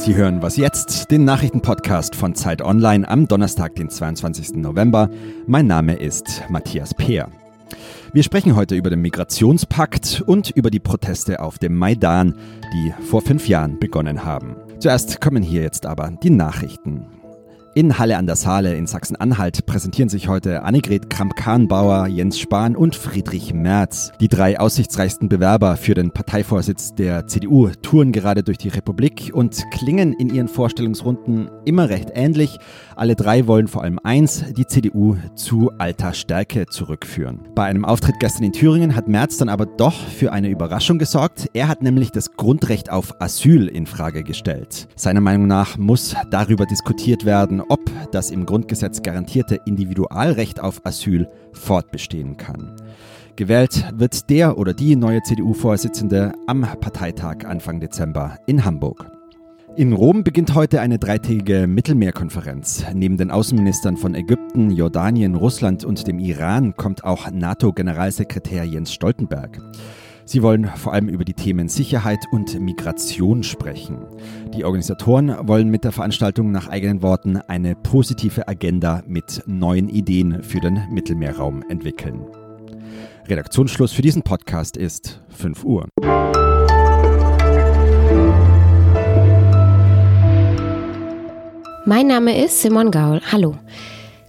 Sie hören Was jetzt, den Nachrichtenpodcast von Zeit Online am Donnerstag, den 22. November. Mein Name ist Matthias Peer. Wir sprechen heute über den Migrationspakt und über die Proteste auf dem Maidan, die vor fünf Jahren begonnen haben. Zuerst kommen hier jetzt aber die Nachrichten. In Halle an der Saale in Sachsen-Anhalt präsentieren sich heute Annegret Kramp-Karrenbauer, Jens Spahn und Friedrich Merz. Die drei aussichtsreichsten Bewerber für den Parteivorsitz der CDU touren gerade durch die Republik und klingen in ihren Vorstellungsrunden immer recht ähnlich. Alle drei wollen vor allem eins, die CDU zu alter Stärke zurückführen. Bei einem Auftritt gestern in Thüringen hat Merz dann aber doch für eine Überraschung gesorgt. Er hat nämlich das Grundrecht auf Asyl in Frage gestellt. Seiner Meinung nach muss darüber diskutiert werden, ob das im Grundgesetz garantierte Individualrecht auf Asyl fortbestehen kann. Gewählt wird der oder die neue CDU-Vorsitzende am Parteitag Anfang Dezember in Hamburg. In Rom beginnt heute eine dreitägige Mittelmeerkonferenz. Neben den Außenministern von Ägypten, Jordanien, Russland und dem Iran kommt auch NATO-Generalsekretär Jens Stoltenberg. Sie wollen vor allem über die Themen Sicherheit und Migration sprechen. Die Organisatoren wollen mit der Veranstaltung nach eigenen Worten eine positive Agenda mit neuen Ideen für den Mittelmeerraum entwickeln. Redaktionsschluss für diesen Podcast ist 5 Uhr. Mein Name ist Simon Gaul. Hallo.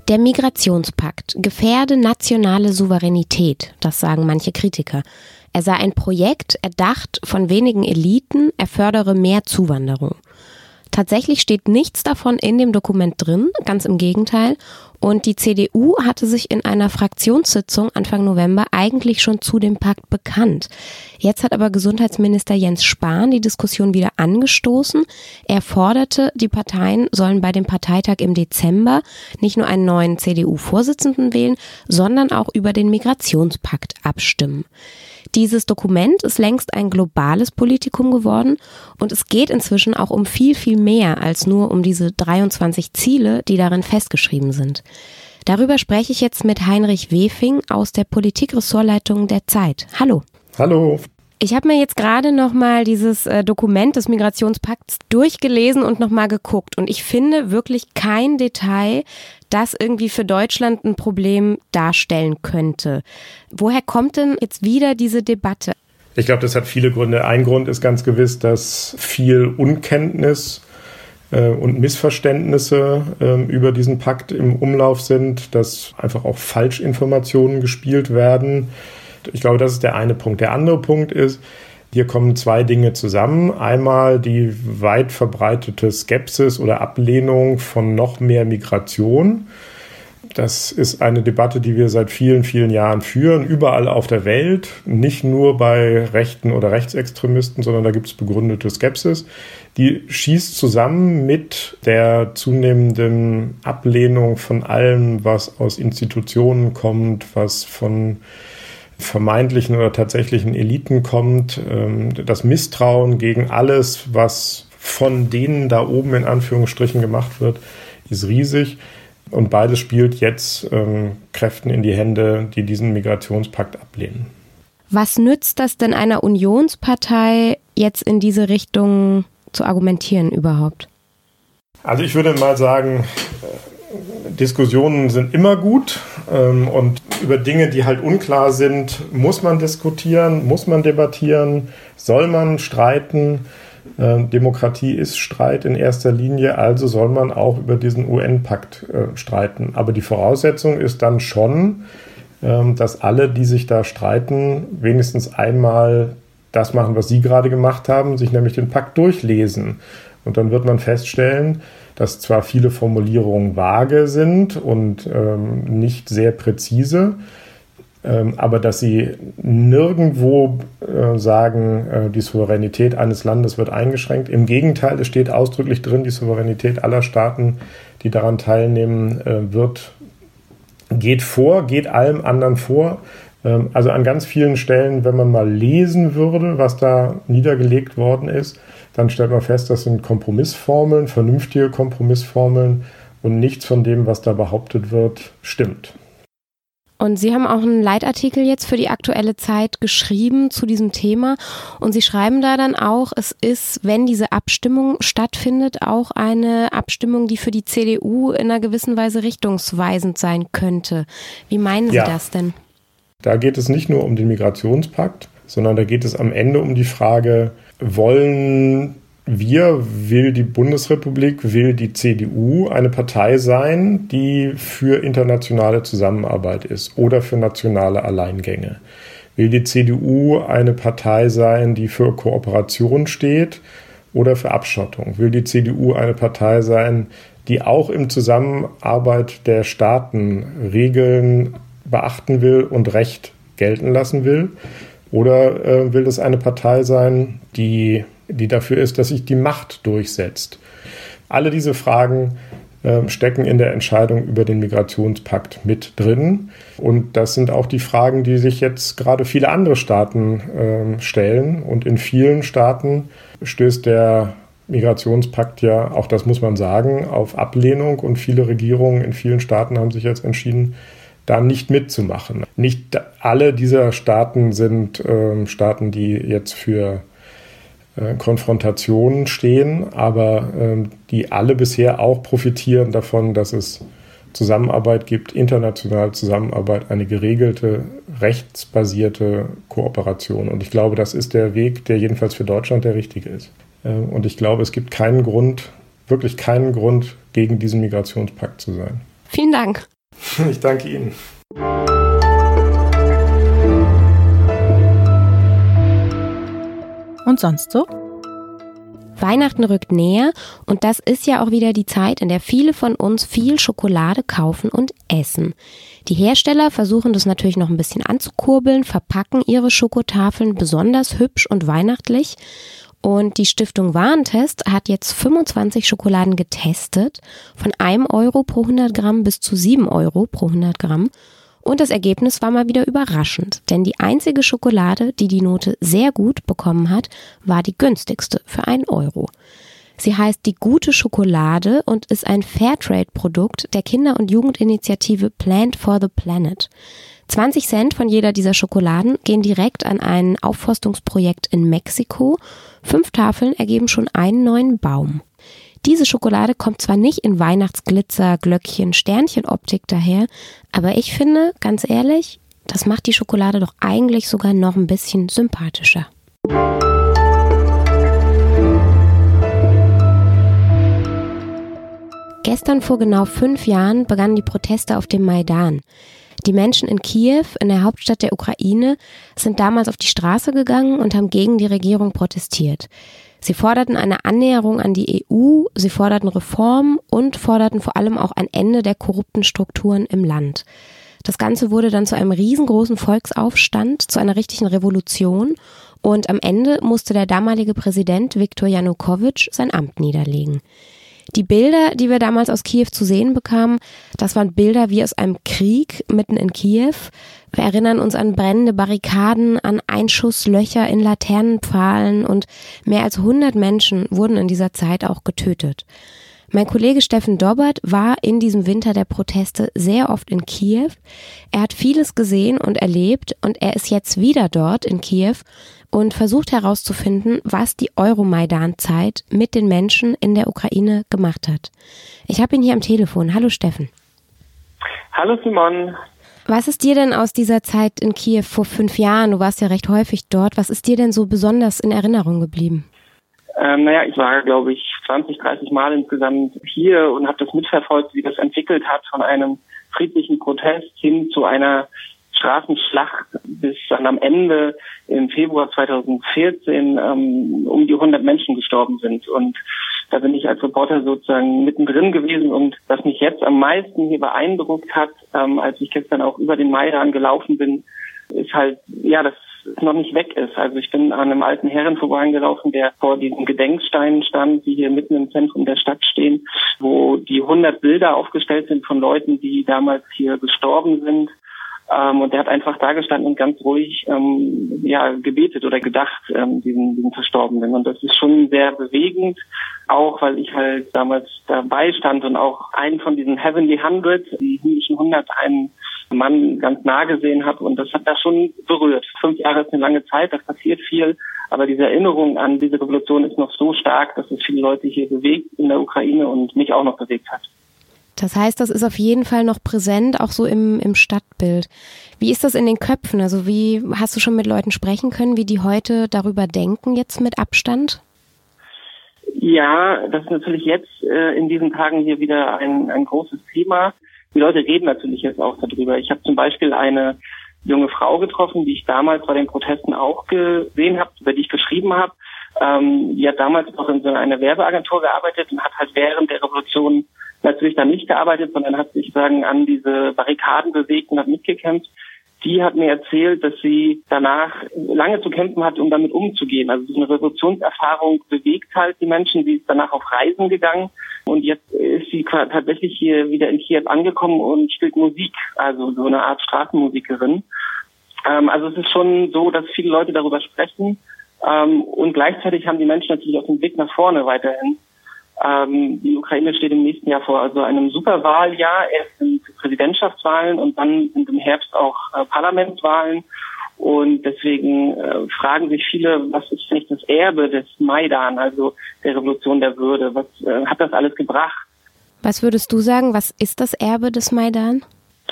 Der Migrationspakt gefährde nationale Souveränität, das sagen manche Kritiker. Er sei ein Projekt, erdacht von wenigen Eliten, er fördere mehr Zuwanderung. Tatsächlich steht nichts davon in dem Dokument drin, ganz im Gegenteil. Und die CDU hatte sich in einer Fraktionssitzung Anfang November eigentlich schon zu dem Pakt bekannt. Jetzt hat aber Gesundheitsminister Jens Spahn die Diskussion wieder angestoßen. Er forderte, die Parteien sollen bei dem Parteitag im Dezember nicht nur einen neuen CDU-Vorsitzenden wählen, sondern auch über den Migrationspakt abstimmen. Dieses Dokument ist längst ein globales Politikum geworden und es geht inzwischen auch um viel, viel mehr als nur um diese 23 Ziele, die darin festgeschrieben sind. Darüber spreche ich jetzt mit Heinrich Wefing aus der Politikressortleitung der Zeit. Hallo. Hallo. Ich habe mir jetzt gerade noch mal dieses äh, Dokument des Migrationspakts durchgelesen und noch mal geguckt und ich finde wirklich kein Detail, das irgendwie für Deutschland ein Problem darstellen könnte. Woher kommt denn jetzt wieder diese Debatte? Ich glaube, das hat viele Gründe. Ein Grund ist ganz gewiss, dass viel Unkenntnis äh, und Missverständnisse äh, über diesen Pakt im Umlauf sind, dass einfach auch Falschinformationen gespielt werden ich glaube, das ist der eine Punkt. Der andere Punkt ist, hier kommen zwei Dinge zusammen. Einmal die weit verbreitete Skepsis oder Ablehnung von noch mehr Migration. Das ist eine Debatte, die wir seit vielen, vielen Jahren führen, überall auf der Welt, nicht nur bei Rechten oder Rechtsextremisten, sondern da gibt es begründete Skepsis. Die schießt zusammen mit der zunehmenden Ablehnung von allem, was aus Institutionen kommt, was von vermeintlichen oder tatsächlichen Eliten kommt, ähm, das Misstrauen gegen alles, was von denen da oben in Anführungsstrichen gemacht wird, ist riesig. Und beides spielt jetzt ähm, Kräften in die Hände, die diesen Migrationspakt ablehnen. Was nützt das denn einer Unionspartei jetzt in diese Richtung zu argumentieren überhaupt? Also ich würde mal sagen, Diskussionen sind immer gut ähm, und über Dinge, die halt unklar sind, muss man diskutieren, muss man debattieren, soll man streiten. Äh, Demokratie ist Streit in erster Linie, also soll man auch über diesen UN-Pakt äh, streiten. Aber die Voraussetzung ist dann schon, äh, dass alle, die sich da streiten, wenigstens einmal das machen, was Sie gerade gemacht haben, sich nämlich den Pakt durchlesen. Und dann wird man feststellen, dass zwar viele Formulierungen vage sind und ähm, nicht sehr präzise, ähm, aber dass sie nirgendwo äh, sagen, äh, die Souveränität eines Landes wird eingeschränkt. Im Gegenteil, es steht ausdrücklich drin, die Souveränität aller Staaten, die daran teilnehmen, äh, wird, geht vor, geht allem anderen vor. Ähm, also an ganz vielen Stellen, wenn man mal lesen würde, was da niedergelegt worden ist, dann stellt man fest, das sind Kompromissformeln, vernünftige Kompromissformeln und nichts von dem, was da behauptet wird, stimmt. Und Sie haben auch einen Leitartikel jetzt für die aktuelle Zeit geschrieben zu diesem Thema. Und Sie schreiben da dann auch, es ist, wenn diese Abstimmung stattfindet, auch eine Abstimmung, die für die CDU in einer gewissen Weise richtungsweisend sein könnte. Wie meinen Sie ja. das denn? Da geht es nicht nur um den Migrationspakt, sondern da geht es am Ende um die Frage, wollen wir, will die Bundesrepublik, will die CDU eine Partei sein, die für internationale Zusammenarbeit ist oder für nationale Alleingänge? Will die CDU eine Partei sein, die für Kooperation steht oder für Abschottung? Will die CDU eine Partei sein, die auch im Zusammenarbeit der Staaten Regeln beachten will und Recht gelten lassen will? Oder äh, will es eine Partei sein, die die dafür ist, dass sich die Macht durchsetzt. Alle diese Fragen äh, stecken in der Entscheidung über den Migrationspakt mit drin. Und das sind auch die Fragen, die sich jetzt gerade viele andere Staaten äh, stellen. Und in vielen Staaten stößt der Migrationspakt ja, auch das muss man sagen, auf Ablehnung. Und viele Regierungen in vielen Staaten haben sich jetzt entschieden, da nicht mitzumachen. Nicht alle dieser Staaten sind äh, Staaten, die jetzt für äh, Konfrontationen stehen, aber ähm, die alle bisher auch profitieren davon, dass es Zusammenarbeit gibt, internationale Zusammenarbeit, eine geregelte, rechtsbasierte Kooperation. Und ich glaube, das ist der Weg, der jedenfalls für Deutschland der richtige ist. Ähm, und ich glaube, es gibt keinen Grund, wirklich keinen Grund, gegen diesen Migrationspakt zu sein. Vielen Dank. Ich danke Ihnen. und sonst so? Weihnachten rückt näher und das ist ja auch wieder die Zeit, in der viele von uns viel Schokolade kaufen und essen. Die Hersteller versuchen das natürlich noch ein bisschen anzukurbeln, verpacken ihre Schokotafeln besonders hübsch und weihnachtlich. Und die Stiftung Warentest hat jetzt 25 Schokoladen getestet, von einem Euro pro 100 Gramm bis zu 7 Euro pro 100 Gramm. Und das Ergebnis war mal wieder überraschend, denn die einzige Schokolade, die die Note sehr gut bekommen hat, war die günstigste für einen Euro. Sie heißt die gute Schokolade und ist ein Fairtrade-Produkt der Kinder- und Jugendinitiative Plant for the Planet. 20 Cent von jeder dieser Schokoladen gehen direkt an ein Aufforstungsprojekt in Mexiko. Fünf Tafeln ergeben schon einen neuen Baum. Diese Schokolade kommt zwar nicht in Weihnachtsglitzer, Glöckchen, Sternchenoptik daher, aber ich finde, ganz ehrlich, das macht die Schokolade doch eigentlich sogar noch ein bisschen sympathischer. Gestern vor genau fünf Jahren begannen die Proteste auf dem Maidan. Die Menschen in Kiew, in der Hauptstadt der Ukraine, sind damals auf die Straße gegangen und haben gegen die Regierung protestiert. Sie forderten eine Annäherung an die EU, sie forderten Reformen und forderten vor allem auch ein Ende der korrupten Strukturen im Land. Das Ganze wurde dann zu einem riesengroßen Volksaufstand, zu einer richtigen Revolution und am Ende musste der damalige Präsident Viktor Janukowitsch sein Amt niederlegen. Die Bilder, die wir damals aus Kiew zu sehen bekamen, das waren Bilder wie aus einem Krieg mitten in Kiew. Wir erinnern uns an brennende Barrikaden, an Einschusslöcher in Laternenpfahlen und mehr als 100 Menschen wurden in dieser Zeit auch getötet. Mein Kollege Steffen Dobbert war in diesem Winter der Proteste sehr oft in Kiew. Er hat vieles gesehen und erlebt und er ist jetzt wieder dort in Kiew und versucht herauszufinden, was die Euromaidan-Zeit mit den Menschen in der Ukraine gemacht hat. Ich habe ihn hier am Telefon. Hallo Steffen. Hallo Simon. Was ist dir denn aus dieser Zeit in Kiew vor fünf Jahren, du warst ja recht häufig dort, was ist dir denn so besonders in Erinnerung geblieben? Ähm, naja, ich war, glaube ich, 20, 30 Mal insgesamt hier und habe das mitverfolgt, wie das entwickelt hat von einem friedlichen Protest hin zu einer Straßenschlacht, bis dann am Ende im Februar 2014 ähm, um die 100 Menschen gestorben sind. Und da bin ich als Reporter sozusagen mittendrin gewesen. Und was mich jetzt am meisten hier beeindruckt hat, ähm, als ich gestern auch über den Maidan gelaufen bin, ist halt, ja, dass es noch nicht weg ist. Also ich bin an einem alten Herren vorbeigelaufen, der vor diesen Gedenksteinen stand, die hier mitten im Zentrum der Stadt stehen, wo die 100 Bilder aufgestellt sind von Leuten, die damals hier gestorben sind. Ähm, und der hat einfach da gestanden und ganz ruhig ähm, ja, gebetet oder gedacht, ähm, diesen, diesen Verstorbenen. Und das ist schon sehr bewegend, auch weil ich halt damals dabei stand und auch einen von diesen Heavenly Hundred, die himmlischen 100, einen Mann ganz nah gesehen habe und das hat da schon berührt. Fünf Jahre ist eine lange Zeit, da passiert viel, aber diese Erinnerung an diese Revolution ist noch so stark, dass es viele Leute hier bewegt in der Ukraine und mich auch noch bewegt hat. Das heißt, das ist auf jeden Fall noch präsent, auch so im, im Stadtbild. Wie ist das in den Köpfen? Also wie hast du schon mit Leuten sprechen können, wie die heute darüber denken, jetzt mit Abstand? Ja, das ist natürlich jetzt äh, in diesen Tagen hier wieder ein, ein großes Thema. Die Leute reden natürlich jetzt auch darüber. Ich habe zum Beispiel eine junge Frau getroffen, die ich damals bei den Protesten auch gesehen habe, über die ich geschrieben habe. Ähm, die hat damals noch in so einer Werbeagentur gearbeitet und hat halt während der Revolution natürlich dann nicht gearbeitet, sondern hat sich sagen an diese Barrikaden bewegt und hat mitgekämpft. Die hat mir erzählt, dass sie danach lange zu kämpfen hat, um damit umzugehen. Also so eine Revolutionserfahrung bewegt halt die Menschen. Sie ist danach auf Reisen gegangen und jetzt ist sie tatsächlich hier wieder in Kiew angekommen und spielt Musik, also so eine Art Straßenmusikerin. Ähm, also es ist schon so, dass viele Leute darüber sprechen ähm, und gleichzeitig haben die Menschen natürlich auch den Blick nach vorne weiterhin. Ähm, die Ukraine steht im nächsten Jahr vor also einem Superwahljahr. Erst sind Präsidentschaftswahlen und dann sind im Herbst auch äh, Parlamentswahlen. Und deswegen äh, fragen sich viele, was ist nicht das Erbe des Maidan, also der Revolution der Würde? Was äh, hat das alles gebracht? Was würdest du sagen, was ist das Erbe des Maidan?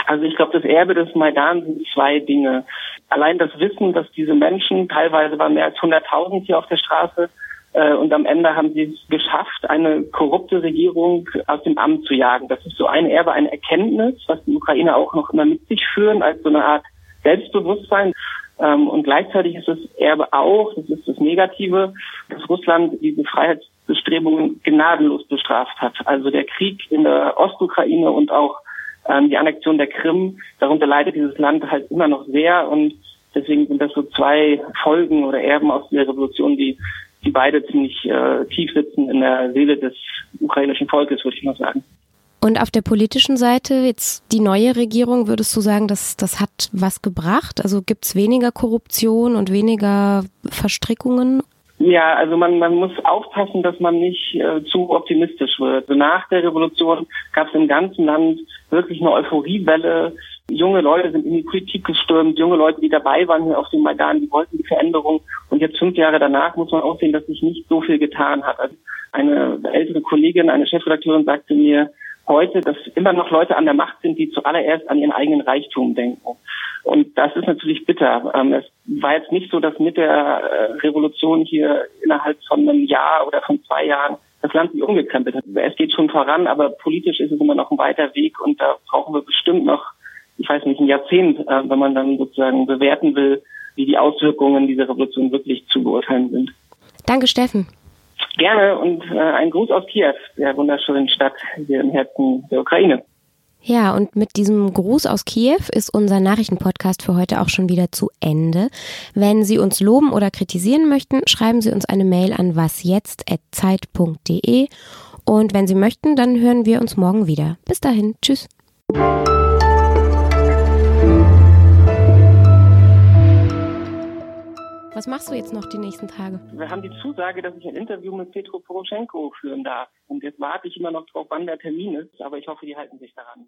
Also ich glaube, das Erbe des Maidan sind zwei Dinge. Allein das Wissen, dass diese Menschen, teilweise waren mehr als 100.000 hier auf der Straße, und am Ende haben sie es geschafft, eine korrupte Regierung aus dem Amt zu jagen. Das ist so ein Erbe, eine Erkenntnis, was die Ukrainer auch noch immer mit sich führen, als so eine Art Selbstbewusstsein. Ähm, und gleichzeitig ist das Erbe auch, das ist das Negative, dass Russland diese Freiheitsbestrebungen gnadenlos bestraft hat. Also der Krieg in der Ostukraine und auch ähm, die Annexion der Krim, darunter leidet dieses Land halt immer noch sehr und deswegen sind das so zwei Folgen oder Erben aus der Revolution, die die beide ziemlich äh, tief sitzen in der Seele des ukrainischen Volkes, würde ich mal sagen. Und auf der politischen Seite, jetzt die neue Regierung, würdest du sagen, dass das hat was gebracht? Also gibt es weniger Korruption und weniger Verstrickungen? Ja, also man, man muss aufpassen, dass man nicht äh, zu optimistisch wird. Also nach der Revolution gab es im ganzen Land wirklich eine Euphoriewelle. Junge Leute sind in die Politik gestürmt, junge Leute, die dabei waren hier auf dem Maidan, die wollten die Veränderung. Und jetzt fünf Jahre danach muss man auch sehen, dass sich nicht so viel getan hat. Also eine ältere Kollegin, eine Chefredakteurin sagte mir heute, dass immer noch Leute an der Macht sind, die zuallererst an ihren eigenen Reichtum denken. Und das ist natürlich bitter. Ähm, es war jetzt nicht so, dass mit der äh, Revolution hier innerhalb von einem Jahr oder von zwei Jahren das Land sich umgekrempelt hat. Es geht schon voran, aber politisch ist es immer noch ein weiter Weg und da brauchen wir bestimmt noch, ich weiß nicht, ein Jahrzehnt, äh, wenn man dann sozusagen bewerten will, wie die Auswirkungen dieser Revolution wirklich zu beurteilen sind. Danke, Steffen. Gerne und äh, ein Gruß aus Kiew, der wunderschönen Stadt hier im Herzen der Ukraine. Ja, und mit diesem Gruß aus Kiew ist unser Nachrichtenpodcast für heute auch schon wieder zu Ende. Wenn Sie uns loben oder kritisieren möchten, schreiben Sie uns eine Mail an wasjetzt@zeit.de und wenn Sie möchten, dann hören wir uns morgen wieder. Bis dahin, tschüss. Was machst du jetzt noch die nächsten Tage? Wir haben die Zusage, dass ich ein Interview mit Petro Poroschenko führen darf. Und jetzt warte ich immer noch drauf, wann der Termin ist, aber ich hoffe, die halten sich daran.